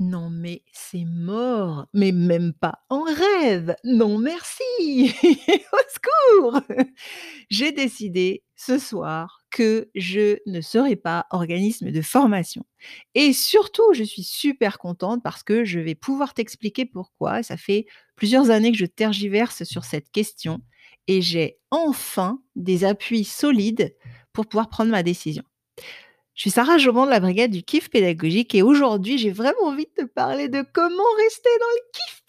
Non, mais c'est mort, mais même pas en rêve. Non merci, au secours. J'ai décidé ce soir que je ne serai pas organisme de formation et surtout, je suis super contente parce que je vais pouvoir t'expliquer pourquoi. Ça fait plusieurs années que je tergiverse sur cette question et j'ai enfin des appuis solides pour pouvoir prendre ma décision. Je suis Sarah Jauban de la brigade du kiff pédagogique et aujourd'hui, j'ai vraiment envie de te parler de comment rester dans le kiff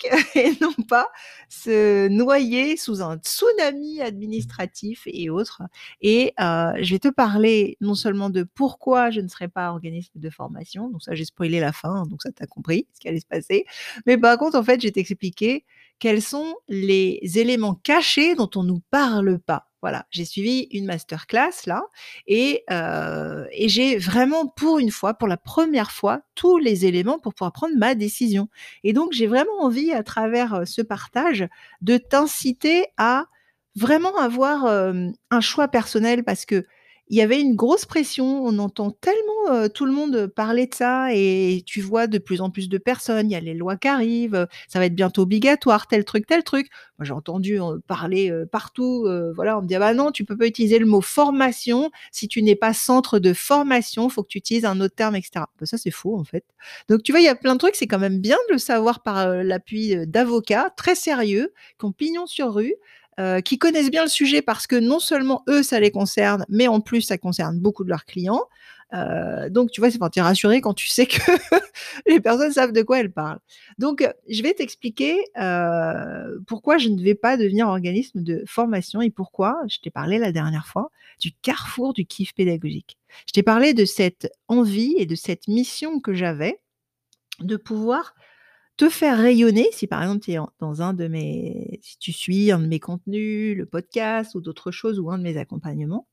pédagogique et non pas se noyer sous un tsunami administratif et autres. Et euh, je vais te parler non seulement de pourquoi je ne serai pas organisme de formation, donc ça j'ai spoilé la fin, donc ça t'as compris ce qui allait se passer, mais par contre en fait je vais t'expliquer quels sont les éléments cachés dont on ne nous parle pas. Voilà, j'ai suivi une masterclass là et, euh, et j'ai vraiment pour une fois, pour la première fois, tous les éléments pour pouvoir prendre ma décision. Et donc j'ai vraiment envie à travers euh, ce partage de t'inciter à vraiment avoir euh, un choix personnel parce que il y avait une grosse pression. On entend tellement tout le monde parler de ça et tu vois de plus en plus de personnes. Il y a les lois qui arrivent. Ça va être bientôt obligatoire, tel truc, tel truc. Moi, j'ai entendu parler partout. voilà, on me dit ah bah non, tu peux pas utiliser le mot formation si tu n'es pas centre de formation. Faut que tu utilises un autre terme, etc. Bah, ça, c'est faux en fait. Donc, tu vois, il y a plein de trucs. C'est quand même bien de le savoir par l'appui d'avocats très sérieux, qui ont pignon sur rue euh, qui connaissent bien le sujet parce que non seulement eux, ça les concerne, mais en plus, ça concerne beaucoup de leurs clients. Euh, donc, tu vois, c'est pour t'y rassurer quand tu sais que les personnes savent de quoi elles parlent. Donc, je vais t'expliquer euh, pourquoi je ne vais pas devenir organisme de formation et pourquoi, je t'ai parlé la dernière fois, du carrefour du kiff pédagogique. Je t'ai parlé de cette envie et de cette mission que j'avais de pouvoir te faire rayonner, si par exemple tu es dans un de mes, si tu suis un de mes contenus, le podcast ou d'autres choses ou un de mes accompagnements,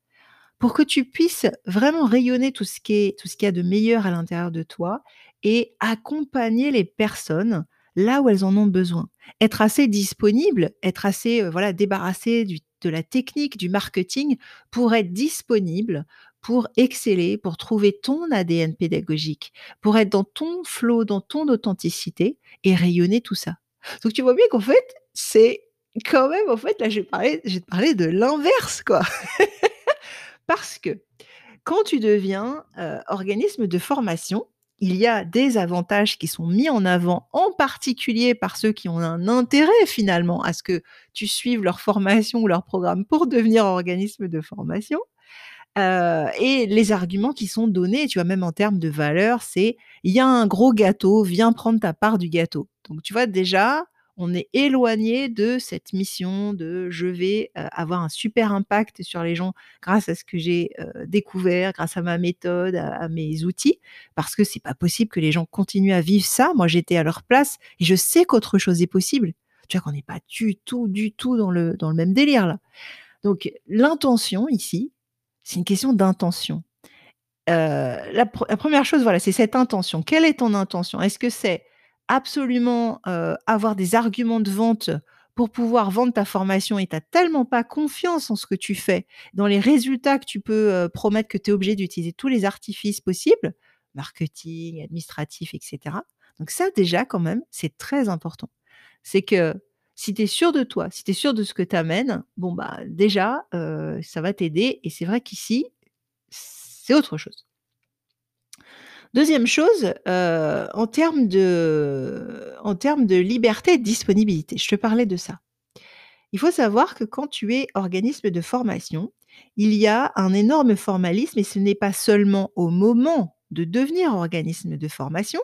pour que tu puisses vraiment rayonner tout ce qui est, tout ce qu'il y a de meilleur à l'intérieur de toi et accompagner les personnes là où elles en ont besoin. Être assez disponible, être assez, euh, voilà, débarrassé de la technique, du marketing pour être disponible, pour exceller, pour trouver ton ADN pédagogique, pour être dans ton flow, dans ton authenticité et rayonner tout ça. Donc tu vois bien qu'en fait, c'est quand même, en fait, là, j'ai parlé, j'ai parlé de l'inverse, quoi. Parce que quand tu deviens euh, organisme de formation, il y a des avantages qui sont mis en avant, en particulier par ceux qui ont un intérêt finalement à ce que tu suives leur formation ou leur programme pour devenir organisme de formation. Heu et les arguments qui sont donnés, tu vois? Même en termes de valeur, c'est: «Il y a un gros gâteau, viens prendre ta part du gâteau». Donc tu vois, déjà, on est éloigné de cette mission de: «Je vais, heu, avoir un super impact sur les gens grâce à ce que j'ai, heu, découvert, grâce à ma méthode, à à mes outils». Parce que c'est pas possible que les gens continuent à vivre ça. Moi, j'étais à leur place et je sais qu'autre chose est possible. Tu vois qu'on n'est pas du tout, du tout dans le dans le même délire là. Donc l'intention ici, c'est une question d'intention. Heu, la pre la 1 chose, voilà, c'est cette intention. Quelle est ton intention? Est-ce que c'est absolument, heu, avoir des arguments de vente pour pouvoir vendre ta formation et tu as tellement pas confiance en ce que tu fais, dans les résultats que tu peux, heu, promettre, que tu es obligé d'utiliser tous les artifices possibles, marketing, administratif et cetera? Donc ça déjà quand même, c'est très important. C'est que si tu es sûr de toi, si tu es sûr de ce que tu amènes, bon, bah, déjà, heu, ça va t'aider et c'est vrai qu'ici, c'est autre chose. 2e chose, heu, en termes de en termes de liberté et de disponibilité, je te parlais de ça. Il faut savoir que quand tu es organisme de formation, il y a un énorme formalisme et ce n'est pas seulement au moment de devenir organisme de formation,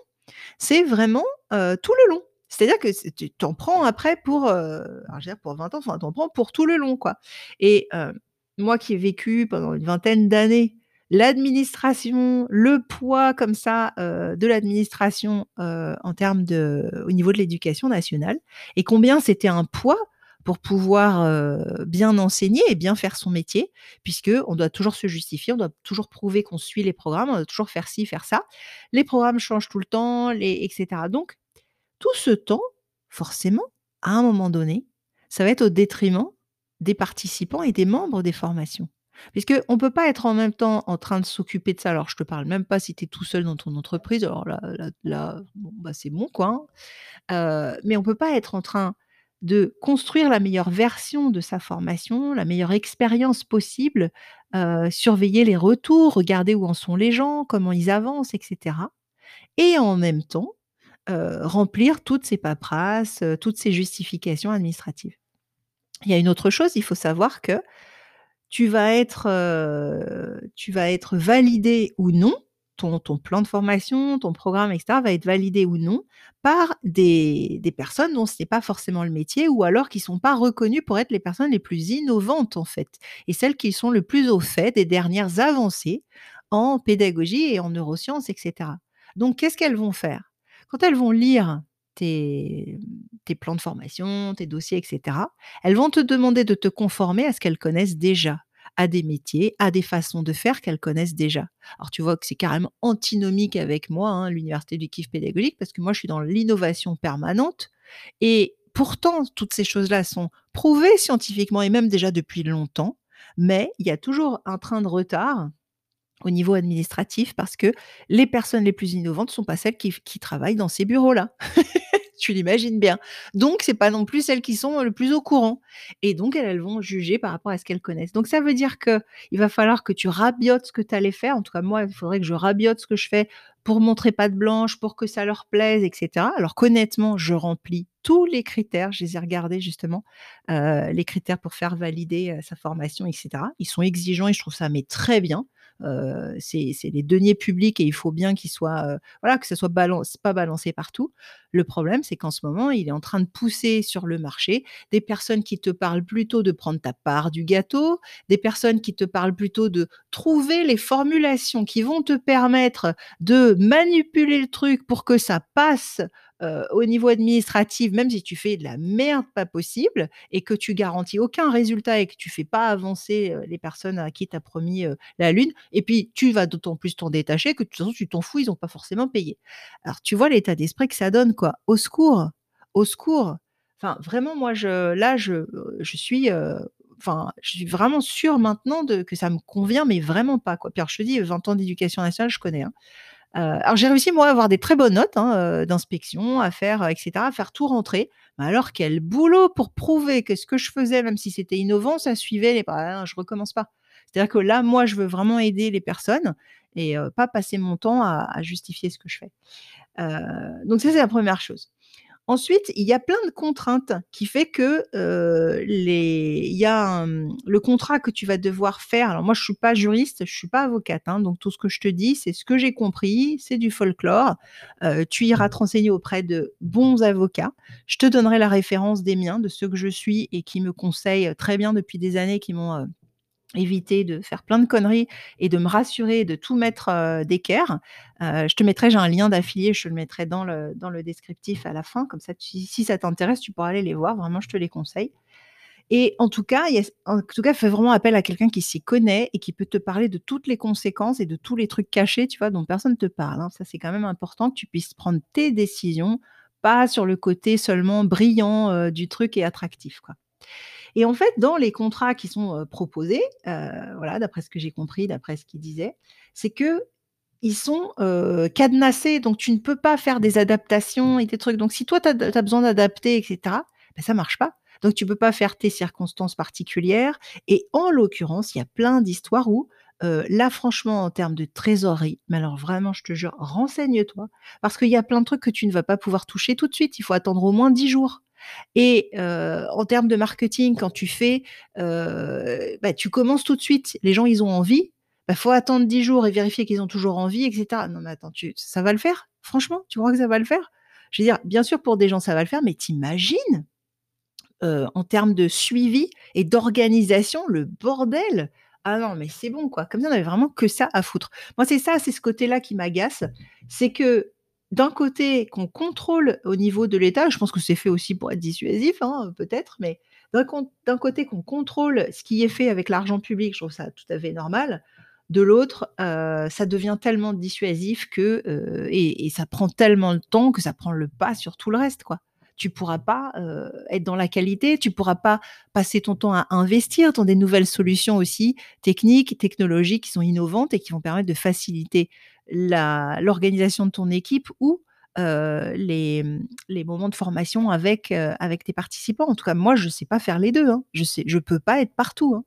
c'est vraiment, heu, tout le long. C'est-à-dire que tu tu en prends après pour, dire pour 20 ans, enfin tu en prends pour tout le long, quoi et heu, moi qui ai vécu pendant une vingtaine d'années l'administration, le poids comme ça, heu, de l'administration, en termes de au niveau de l'éducation nationale et combien c'était un poids pour pouvoir, bien enseigner et bien faire son métier puisqu'on doit toujours se justifier, on doit toujours prouver qu'on suit les programmes, on doit toujours faire ci, faire ça. Les programmes changent tout le temps, les et cetera. Donc tout ce temps, forcément, à un moment donné, ça va être au détriment des participants et des membres des formations. Puisqu'on ne peut pas être en même temps en train de s'occuper de ça. Alors je te parle même pas si tu es tout seul dans ton entreprise, alors là là bah, c'est bon quoi, hein. Heu, mais on peut pas être en train de construire la meilleure version de sa formation, la meilleure expérience possible, heu, surveiller les retours, regarder où en sont les gens, comment ils avancent et cetera et en même temps, heu, remplir toutes ces paperasses, heu, toutes ces justifications administratives. Il y a une autre chose, il faut savoir que tu vas être, heu, tu vas être validé ou non, ton ton plan de formation, ton programme et cetera va être validé ou non par des des personnes dont ce n'est pas forcément le métier ou alors qui sont pas reconnues pour être les personnes les plus innovantes, en fait et celles qui sont le plus au fait des dernières avancées en pédagogie et en neurosciences et cetera. Donc qu'est-ce qu'elles vont faire? Quand elles vont lire tes, plans de formation, tes dossiers et cetera, elles vont te demander de te conformer à ce qu'elles connaissent déjà, à des métiers, à des façons de faire qu'elles connaissent déjà. Alors tu vois que c'est carrément antinomique avec moi, hein, l'université du kiff pédagogique, parce que moi je suis dans l'innovation permanente et pourtant toutes ces choses-là sont prouvées scientifiquement et même déjà depuis longtemps, mais il y a toujours un train de retard au niveau administratif parce que les personnes les plus innovantes sont pas celles qui travaillent dans ces bureaux-là. Tu l'imagines bien. Donc c'est pas non plus celles qui sont le plus au courant et donc elles, vont juger par rapport à ce qu'elles connaissent. Donc ça veut dire qu'il va falloir que tu rabiotes ce que tu allais faire. En tout cas, moi, il faudrait que je rabiote ce que je fais pour montrer patte blanche, pour que ça leur plaise et cetera. Alors qu'honnêtement, je remplis tous les critères, je les ai regardés justement, heu, les critères pour faire valider, heu, sa formation et cetera. Ils sont exigeants et je trouve ça mais très bien. Heu, c'est les deniers publics et il faut bien qu'ils soient, heu, voilà, que ça soit balance pas balancé partout. Le problème, c'est qu'en ce moment, il est en train de pousser sur le marché des personnes qui te parlent plutôt de prendre ta part du gâteau, des personnes qui te parlent plutôt de trouver les formulations qui vont te permettre de manipuler le truc pour que ça passe, au niveau administratif, même si tu fais de la merde pas possible et que tu garantis aucun résultat et que tu fais pas avancer, les personnes à qui tu as promis, la lune et puis tu vas d'autant plus t'en détacher que de toute façon tu t'en fous, ils ont pas forcément payé. Alors tu vois l'état d'esprit que ça donne quoi? Au secours, au secours. Enfin vraiment moi je là je, je suis, enfin je suis vraiment sûre maintenant de que ça me convient mais vraiment pas quoi. Alors je te dis 20 ans d'éducation nationale, je connais, hein. Heu, alors j'ai réussi moi à avoir des très bonnes notes, hein, heu, d'inspection, à faire, heu et cetera, à faire tout rentrer. Alors quel boulot pour prouver que ce que je faisais, même si c'était innovant, ça suivait les bah, non, je recommence pas. C'est-à-dire que là, moi, je veux vraiment aider les personnes et pas passer mon temps à justifier ce que je fais. Donc ça, c'est la 1re chose. Ensuite, il y a plein de contraintes qui fait que, les il y a le contrat que tu vas devoir faire alors moi, je suis pas juriste, je suis pas avocate, hein, donc tout ce que je te dis, c'est ce que j'ai compris, c'est du folklore. Tu iras te renseigner auprès de bons avocats. Je te donnerai la référence des miens, de ceux que je suis et qui me conseillent très bien depuis des années, qui m'ont, évité de faire plein de conneries et de me rassurer de tout mettre, d'équerre. Je te mettrai j'ai un lien d'affilié, je te le mettrai dans le dans le descriptif à la fin, comme ça si ça t'intéresse, tu pourras aller les voir, vraiment je te les conseille et en tout cas, en tout cas, fais vraiment appel à quelqu'un qui s'y connaît et qui peut te parler de toutes les conséquences et de tous les trucs cachés, tu vois, dont personne te parle, hein. Ça, c'est quand même important que tu puisses prendre tes décisions, pas sur le côté seulement brillant, du truc et attractif, et en fait, dans les contrats qui sont, proposés, voilà, d'après ce que j'ai compris, d'après ce qu'ils disaient, c'est qu'ils sont, heu, cadenassés, donc tu ne peux pas faire des adaptations et des trucs. Donc si toi, tu as besoin d'adapter et cetera, bah, ça marche pas. Donc tu peux pas faire tes circonstances particulières et en l'occurrence, il y a plein d'histoires où, là, franchement, en termes de trésorerie, mais alors vraiment, je te jure, renseigne-toi parce qu'il y a plein de trucs que tu ne vas pas pouvoir toucher tout de suite. Il faut attendre au moins 10 jours et en termes de marketing, quand tu fais, bah, tu commences tout de suite. Les gens, ils ont envie, bah, faut attendre 10 jours et vérifier qu'ils ont toujours envie et cetera. Non mais attends, tu ça va le faire? Franchement, tu crois que ça va le faire? Je veux dire, bien sûr, pour des gens, ça va le faire, mais tu imagines? Heu, en termes de suivi et d'organisation, le bordel! Ah non, mais c'est bon, quoi. Comme si on avait vraiment que ça à foutre. Moi, c'est ça, c'est ce côté-là qui m'agace. C'est que d'un côté, qu'on contrôle au niveau de l'État, je pense que c'est fait aussi pour être dissuasif, hein, peut-être, mais d'un côté qu'on contrôle ce qui est fait avec l'argent public, je trouve ça tout à fait normal. De l'autre, heu, ça devient tellement dissuasif que, heu et ça prend tellement de temps que ça prend le pas sur tout le reste, quoi. tu pourras pas, heu, être dans la qualité, tu pourras pas passer ton temps à investir dans des nouvelles solutions aussi techniques, technologiques qui sont innovantes et qui vont permettre de faciliter l'organisation de ton équipe ou, heu, les, moments de formation avec, heu, avec tes participants. En tout cas, moi, je sais pas faire les 2, hein. Je sais je peux pas être partout, hein.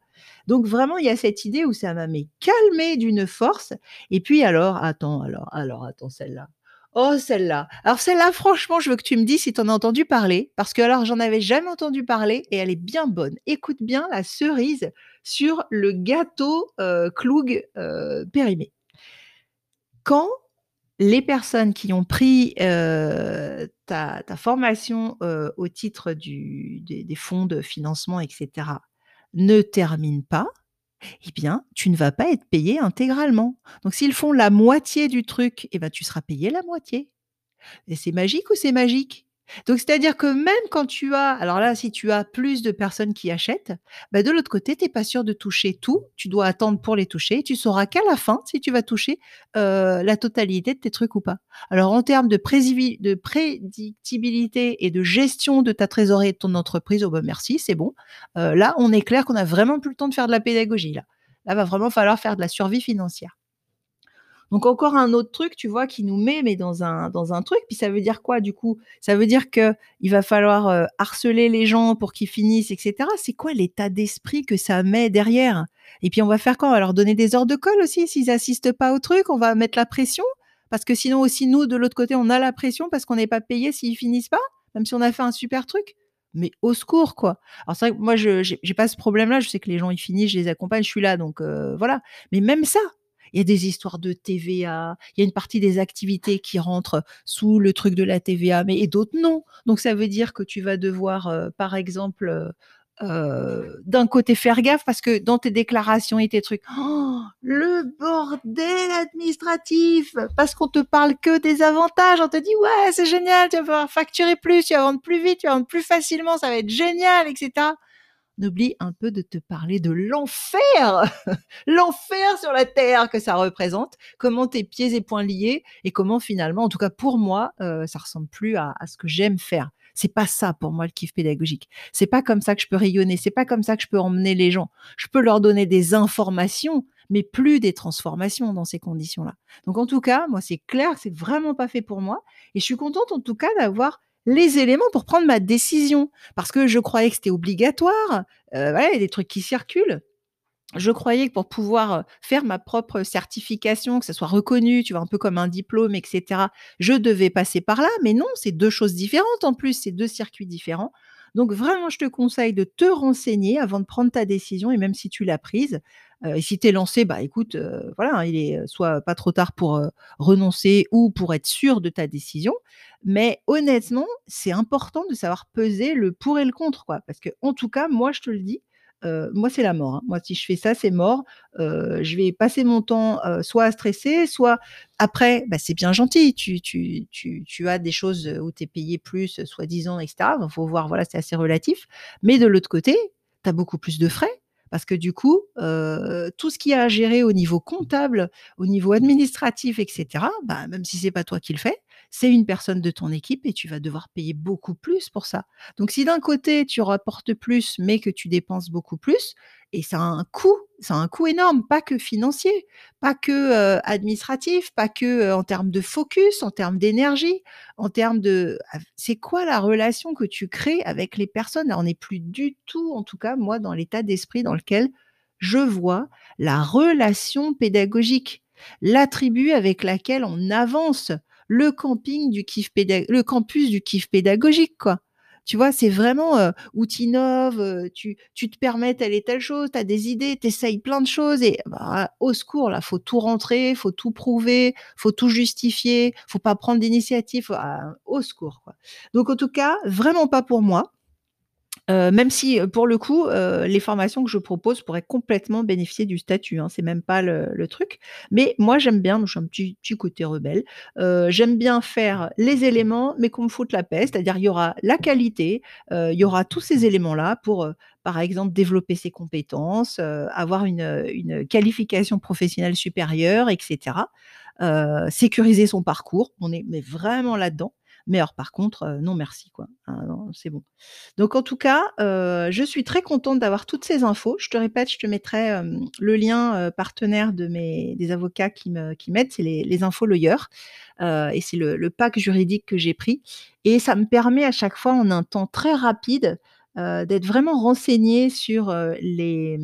Donc vraiment, il y a cette idée où ça m'a mais calmée d'une force et puis alors, attends, alors alors attends celle-là. Oh celle-là! Alors celle-là, franchement, je veux que tu me dises si tu en as entendu parler, parce que alors j'en avais jamais entendu parler et elle est bien bonne. Écoute bien la cerise sur le gâteau, Kloug, heu, périmé. Quand les personnes qui ont pris, heu, ta formation, heu, au titre des fonds de financement et cetera, ne terminent pas, eh bien, tu ne vas pas être payé intégralement. Donc s'ils font la moitié du truc, eh ben, tu seras payé la moitié. Et c'est magique ou c'est magique? Donc c'est-à-dire que même quand tu as alors là, si tu as plus de personnes qui achètent, bah, de l'autre côté, tu es pas sûr de toucher tout. Tu dois attendre pour les toucher. Tu sauras qu'à la fin si tu vas toucher, heu, la totalité de tes trucs ou pas. Alors en termes de de prédictibilité et de gestion de ta trésorerie et de ton entreprise, oh bah, merci, c'est bon. Heu, là, on est clair qu'on a vraiment plus le temps de faire de la pédagogie là. Là, va vraiment falloir faire de la survie financière. Donc encore un autre truc, tu vois, qui nous met mais dans un dans un truc. Puis ça veut dire quoi du coup? Ça veut dire qu'il va falloir, heu, harceler les gens pour qu'ils finissent et cetera. C'est quoi l'état d'esprit que ça met derrière? Et puis on va faire quoi? On va leur donner des heures de colle aussi? S'ils assistent pas au truc? On va mettre la pression? Parce que sinon aussi nous de l'autre côté, on a la pression parce qu'on n'est pas payé s'ils finissent pas? Même si on a fait un super truc? Mais au secours quoi! Alors c'est vrai que moi je j'ai pas ce problème-là, je sais que les gens ils finissent, je les accompagne, je suis là donc heu, voilà. Mais même ça, il y a des histoires de TVA, il y a une partie des activités qui rentrent sous le truc de la TVA, mais et d'autres non. Donc ça veut dire que tu vas devoir, heu, par exemple, heu heu, d'un côté faire gaffe parce que dans tes déclarations et tes trucs, oh, le bordel administratif! Parce qu'on te parle que des avantages. On te dit: «Ouais, c'est génial, tu vas pouvoir facturer plus, tu vas vendre plus vite, tu vas vendre plus facilement, ça va être génial et cetera» on oublie un peu de te parler de l'enfer, l'enfer sur la terre que ça représente, comment tes pieds et poings liés et comment finalement, en tout cas pour moi, heu, ça ressemble plus à à ce que j'aime faire. C'est pas ça pour moi le kiff pédagogique. C'est pas comme ça que je peux rayonner, c'est pas comme ça que je peux emmener les gens. Je peux leur donner des informations, mais plus des transformations dans ces conditions-là. Donc en tout cas, moi c'est clair c'est vraiment pas fait pour moi et je suis contente en tout cas d'avoir les éléments pour prendre ma décision. Parce que je croyais que c'était obligatoire, voilà, il y a des trucs qui circulent. Je croyais que pour pouvoir, heu, faire ma propre certification, que ça soit reconnu, tu vois, un peu comme un diplôme et cetera, je devais passer par là, mais non, c'est 2 choses différentes en plus, c'est 2 circuits différents. Donc vraiment, je te conseille de te renseigner avant de prendre ta décision et même si tu l'as prise, et si tu es lancé, bah, écoute, heu, voilà, hein, il est, heu, soit pas trop tard pour, renoncer ou pour être sûr de ta décision. Mais honnêtement, c'est important de savoir peser le pour et le contre, quoi. Parce que en tout cas, moi, je te le dis, moi, c'est la mort, hein. Moi, si je fais ça, c'est mort. Je vais passer mon temps, soit à stresser, soit après, bah, c'est bien gentil, tu tu tu tu as des choses, où tu es payé plus, soi-disant et cetera. Donc faut voir, voilà, c'est assez relatif. Mais de l'autre côté, tu as beaucoup plus de frais parce que du coup, heu, tout ce qu'il y a à gérer au niveau comptable, au niveau administratif et cetera, bah, même si c'est pas toi qui le fais, c'est une personne de ton équipe et tu vas devoir payer beaucoup plus pour ça. Donc si d'un côté tu rapportes plus, mais que tu dépenses beaucoup plus et ça a un coût, ça a un coût énorme, pas que financier, pas que, administratif, pas que, en termes de focus, en termes d'énergie, en termes de c'est quoi la relation que tu crées avec les personnes? Là, on n'est plus du tout, en tout cas moi, dans l'état d'esprit dans lequel je vois la relation pédagogique, l'attribut avec laquelle on avance le camping du kiff péda le campus du kiff pédagogique, quoi. Tu vois? C'est vraiment, où tu innoves, tu te permets telle et telle chose, tu as des idées, tu essayes plein de choses et bah, au secours là, faut tout rentrer, faut tout prouver, faut tout justifier, faut pas prendre d'initiative, au secours. Donc en tout cas, vraiment pas pour moi. Heu, même si, heu, pour le coup, heu, les formations que je propose pourraient complètement bénéficier du statut, hein, c'est même pas le truc. Mais moi j'aime bien, je suis un petit côté rebelle, j'aime bien faire les éléments, mais qu'on me foute la paix. C'est-à-dire il y aura la qualité, il y aura tous ces éléments-là pour, par exemple développer ses compétences, avoir une, qualification professionnelle supérieure et cetera. Heu, sécuriser son parcours, on est vraiment là-dedans. Mais alors par contre, non merci quoi. Non, c'est bon. Donc en tout cas, heu, je suis très contente d'avoir toutes ces infos. Je te répète, je te mettrai, hem, le lien, heu, partenaire des avocats qui me qui m'aident, c'est les les infos lawyers, heu et c'est le le pack juridique que j'ai pris et ça me permet à chaque fois en un temps très rapide, d'être vraiment renseignée sur, les,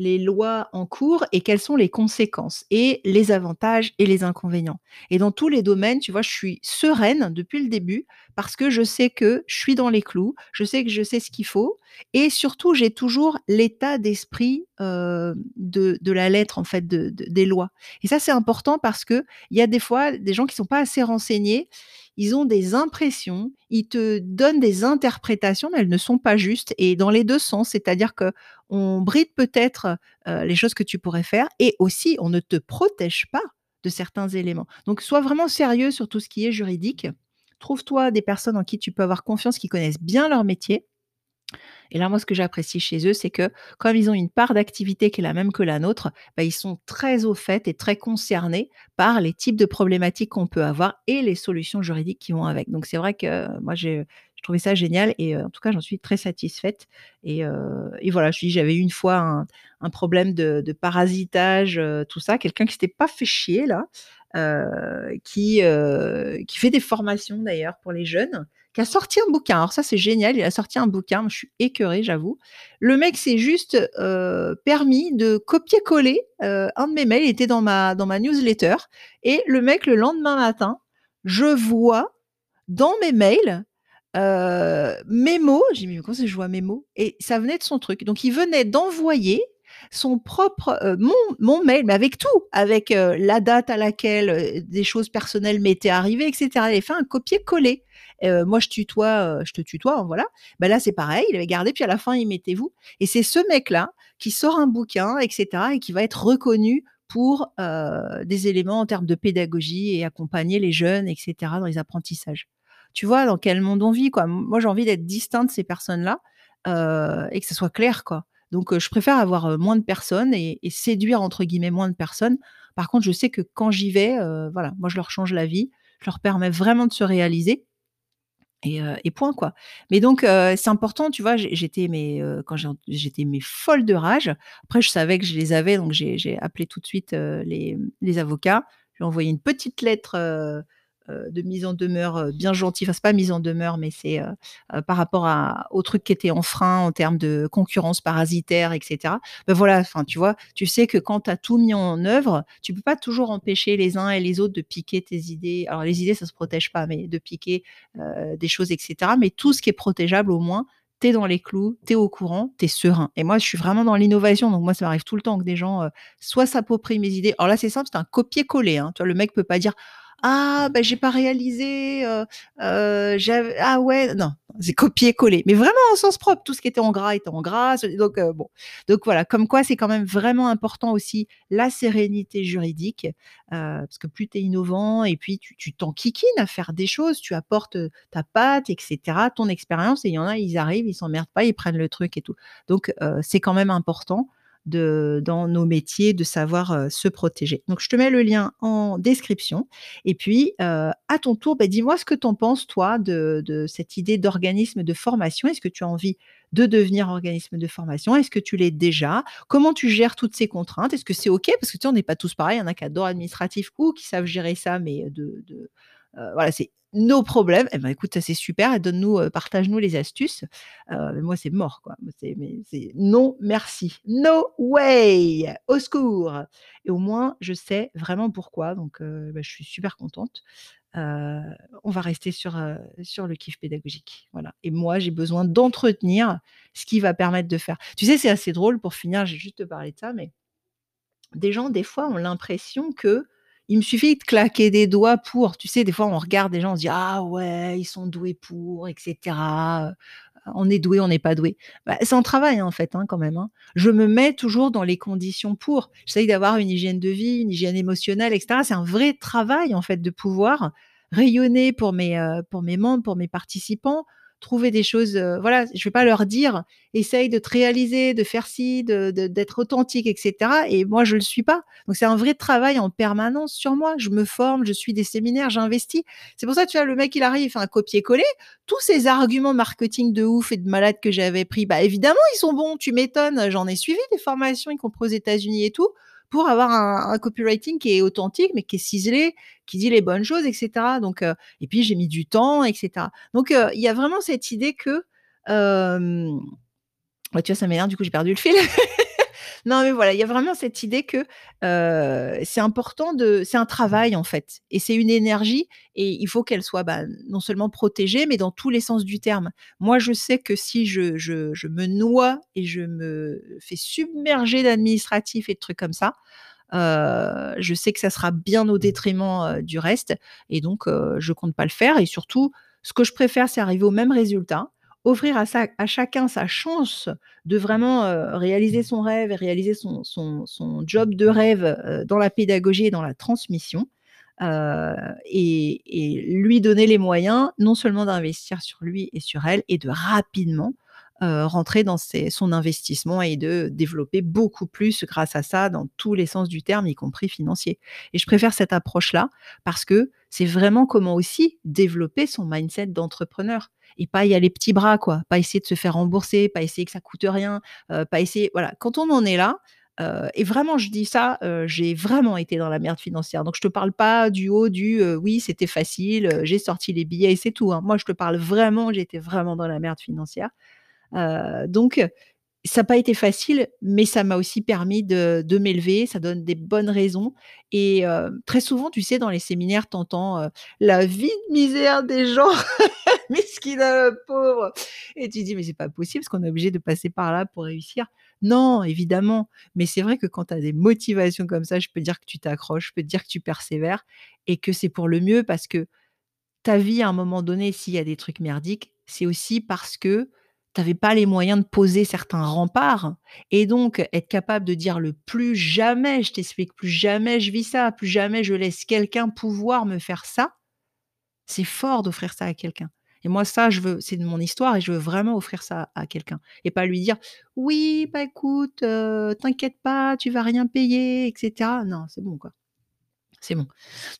les lois en cours et quelles sont les conséquences et les avantages et les inconvénients. Et dans tous les domaines, tu vois, je suis sereine depuis le début parce que je sais que je suis dans les clous, je sais que je sais ce qu'il faut et surtout j'ai toujours l'état d'esprit, heu, de la lettre en fait de de des lois. Et ça c'est important parce qu'il y a des fois des gens qui sont pas assez renseignés, ils ont des impressions, ils te donnent des interprétations, mais elles ne sont pas justes et dans les 2 sens. C'est-à-dire qu'on bride peut-être, heu, les choses que tu pourrais faire et aussi on ne te protège pas de certains éléments. Donc sois vraiment sérieux sur tout ce qui est juridique. Trouve-toi des personnes en qui tu peux avoir confiance, qui connaissent bien leur métier et là, moi, ce que j'apprécie chez eux, c'est que comme ils ont une part d'activité qui est la même que la nôtre, bah, ils sont très au fait et très concernés par les types de problématiques qu'on peut avoir et les solutions juridiques qui vont avec. Donc c'est vrai que euh, moi, j'ai je trouvais ça génial et heu, en tout cas, j'en suis très satisfaite et et voilà, je dis, j'avais eu une fois un problème de parasitage, tout ça, quelqu'un qui s'était pas fait chier là, qui, qui fait des formations d'ailleurs pour les jeunes qui a sorti un bouquin. Alors ça, c'est génial, il a sorti un bouquin, je suis écœurée, j'avoue. Le mec s'est juste, heu, permis de copier-coller, heu, un de mes mails, il était dans ma dans ma newsletter et le mec, le lendemain matin, je vois dans mes mails, heu, mes mots, j'ai dit: «Mais comment je vois mes mots?» et ça venait de son truc. Donc il venait d'envoyer son propre, mon mon mail, mais avec tout, avec, la date à laquelle, des choses personnelles m'étaient arrivées et cetera. Il avait fait un copier-coller. Moi je tutoie, je te tutoie, hein, voilà. Bah, là c'est pareil, il avait gardé puis à la fin il mettait «vous» et c'est ce mec-là qui sort un bouquin et cetera et qui va être reconnu pour, des éléments en termes de pédagogie et accompagner les jeunes et cetera dans les apprentissages. Tu vois dans quel monde on vit, quoi? moi j'ai envie d'être distincte de ces personnes-là, et que ça soit clair, quoi. Donc, je préfère avoir, moins de personnes et «séduire» entre guillemets moins de personnes. Par contre, je sais que quand j'y vais, voilà, moi je leur change la vie, je leur permets vraiment de se réaliser et heu et point, quoi. Mais donc, heu, c'est important, tu vois? J'ai j'étais mais, heu, quand j'ai j'étais mais folle de rage. Après, je savais que je les avais, donc j'ai j'ai appelé tout de suite, les, les avocats. Je lui ai envoyé une petite lettre, de mise en demeure, heu, bien gentille. Enfin, c'est pas mise en demeure, mais c'est, heu, par rapport à au truc qui était en frein en termes de concurrence parasitaire et cetera. Bah, voilà, enfin, tu vois? Tu sais que quand tu as tout mis en œuvre, tu peux pas toujours empêcher les uns et les autres de piquer tes idées. Alors les idées, ça se protège pas, mais de piquer, des choses et cetera. Mais tout ce qui est protégeable, au moins, tu es dans les clous, tu es au courant, tu es serein. Et moi, je suis vraiment dans l'innovation, donc moi, ça m'arrive tout le temps que des gens, heu, soit s'approprient mes idées. Alors là, c'est simple, c'est un copier-coller, hein. Le mec peut pas dire: ah, bah, j'ai pas réalisé, heu heu, j'av ah ouais, non, c'est copier-coller, mais vraiment en sens propre. Tout ce qui était en gras était en gras, donc heu, bon. Donc voilà, comme quoi c'est quand même vraiment important aussi la sérénité juridique, heu, parce que plus tu es innovant et puis tu tu t'enquiquines à faire des choses, tu apportes, heu, ta patte et cetera, ton expérience et il y en a, ils arrivent, ils s'emmerdent pas, ils prennent le truc et tout. Donc c'est quand même important de dans nos métiers, de savoir, heu, se protéger. Donc je te mets le lien en description et puis, heu, à ton tour, bah, dis-moi ce que tu en penses toi de de cette idée d'organisme de formation. Est-ce que tu as envie de devenir organisme de formation? Est-ce que tu l'es déjà? Comment tu gères toutes ces contraintes? Est-ce que c'est OK? Parce que tu sais, on n'est pas tous pareils, il y en a qui adorent l'administratif ou qui savent gérer ça, mais de de Heu, voilà, c'est nos problèmes. Eh ben, écoute, ça c'est super donne-nous, heu, partage-nous les astuces. Mais moi, c'est mort, quoi. Non merci, no way, au secours et au moins, je sais vraiment pourquoi donc heu, bah, je suis super contente. On va rester sur, sur le kiff pédagogique, voilà et moi, j'ai besoin d'entretenir ce qui va permettre de faire tu sais, c'est assez drôle pour finir, j'ai juste te parler de ça, mais des gens, des fois, ont l'impression que il me suffit de claquer des doigts pour. Tu sais, des fois, on regarde des gens, on se dit: «Ah ouais, ils sont doués pour et cetera, heu, on est doué, on n'est pas doué». Bah, c'est un travail, hein, en fait, hein, quand même, hein. Je me mets toujours dans les conditions pour. J'essaye d'avoir une hygiène de vie, une hygiène émotionnelle et cetera. C'est un vrai travail, en fait, de pouvoir rayonner pour mes, mes membres, pour mes participants, trouver des choses, heu, voilà, je vais pas leur dire: «Essaye de te réaliser, de faire ci, de d'être authentique et cetera» et moi je le suis pas. Donc c'est un vrai travail en permanence sur moi. Je me forme, je suis des séminaires, j'investis. C'est pour ça, tu vois, le mec il arrive, il fait un copier-coller, tous ces arguments marketing de ouf et de malade que j'avais pris, bah, évidemment ils sont bons, tu m'étonnes, j'en ai suivi des formations, y compris aux États-Unis et tout, pour avoir un copywriting qui est authentique, mais qui est ciselé, qui dit les bonnes choses et cetera. Donc heu et puis j'ai mis du temps et cetera. Donc heu, il y a vraiment cette idée que, hem ouais, tu vois, ça m'énerve, du coup, j'ai perdu le fil. Non, mais voilà, il y a vraiment cette idée que, c'est important de c'est un travail, en fait et c'est une énergie et il faut qu'elle soit, bah, non seulement protégée, mais dans tous les sens du terme. Moi, je sais que si je je je me noie et je me fais submerger d'administratifs et de trucs comme ça, je sais que ça sera bien au détriment, heu, du reste et donc je compte pas le faire et surtout, ce que je préfère, c'est arriver au même résultat, offrir à chacun sa chance de vraiment, heu, réaliser son rêve et réaliser son job de rêve, heu, dans la pédagogie et dans la transmission, et et lui donner les moyens, non seulement d'investir sur lui et sur elle et de rapidement, heu, rentrer dans son investissement et de développer beaucoup plus grâce à ça dans tous les sens du terme, y compris financier et je préfère cette approche-là parce que c'est vraiment comment aussi développer son mindset d'entrepreneur et pas y aller petits bras, quoi. Pas essayer de se faire rembourser, pas essayer que ça coûte rien, heu, pas essayer voilà, quand on en est là, heu et vraiment je dis ça, j'ai vraiment été dans la merde financière. Donc je te parle pas du haut du, «Oui, c'était facile, j'ai sorti les billets et c'est tout», hein. Moi, je te parle vraiment, j'étais vraiment dans la merde financière. Heu, donc ça a pas été facile, mais ça m'a aussi permis de m'élever, ça donne des bonnes raisons et heu, très souvent, tu sais, dans les séminaires, tu entends, heu: «La vie de misère des gens, mesquina, la pauvre» et tu dis: «Mais c'est pas possible, est-ce qu'on est obligé de passer par là pour réussir?» non, évidemment, mais c'est vrai que quand tu as des motivations comme ça, je peux dire que tu t'accroches, je peux dire que tu persévères et que c'est pour le mieux parce que ta vie, à un moment donné, s'il y a des trucs merdiques, c'est aussi parce que tu avais pas les moyens de poser certains remparts et donc être capable de dire le: «Plus jamais je t'explique, plus jamais je vis ça, plus jamais je laisse quelqu'un pouvoir me faire ça», c'est fort d'offrir ça à quelqu'un et moi ça, je veux c'est de mon histoire et je veux vraiment offrir ça à quelqu'un et pas lui dire: «Oui, bah, écoute, heu, t'inquiète pas, tu vas rien payer et cetera». Non, c'est bon, quoi. C'est bon.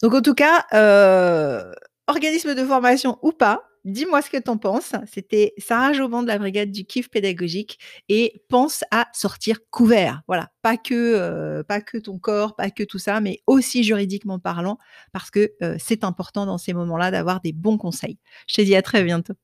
Donc en tout cas, heu, organisme de formation ou pas, dis-moi ce que tu en penses. C'était Sarah Joban de la brigade du kiff pédagogique et pense à sortir couvert. Voilà, pas que, heu, pas que ton corps, pas que tout ça, mais aussi juridiquement parlant parce que, heu, c'est important dans ces moments-là d'avoir des bons conseils. Je te dis à très bientôt.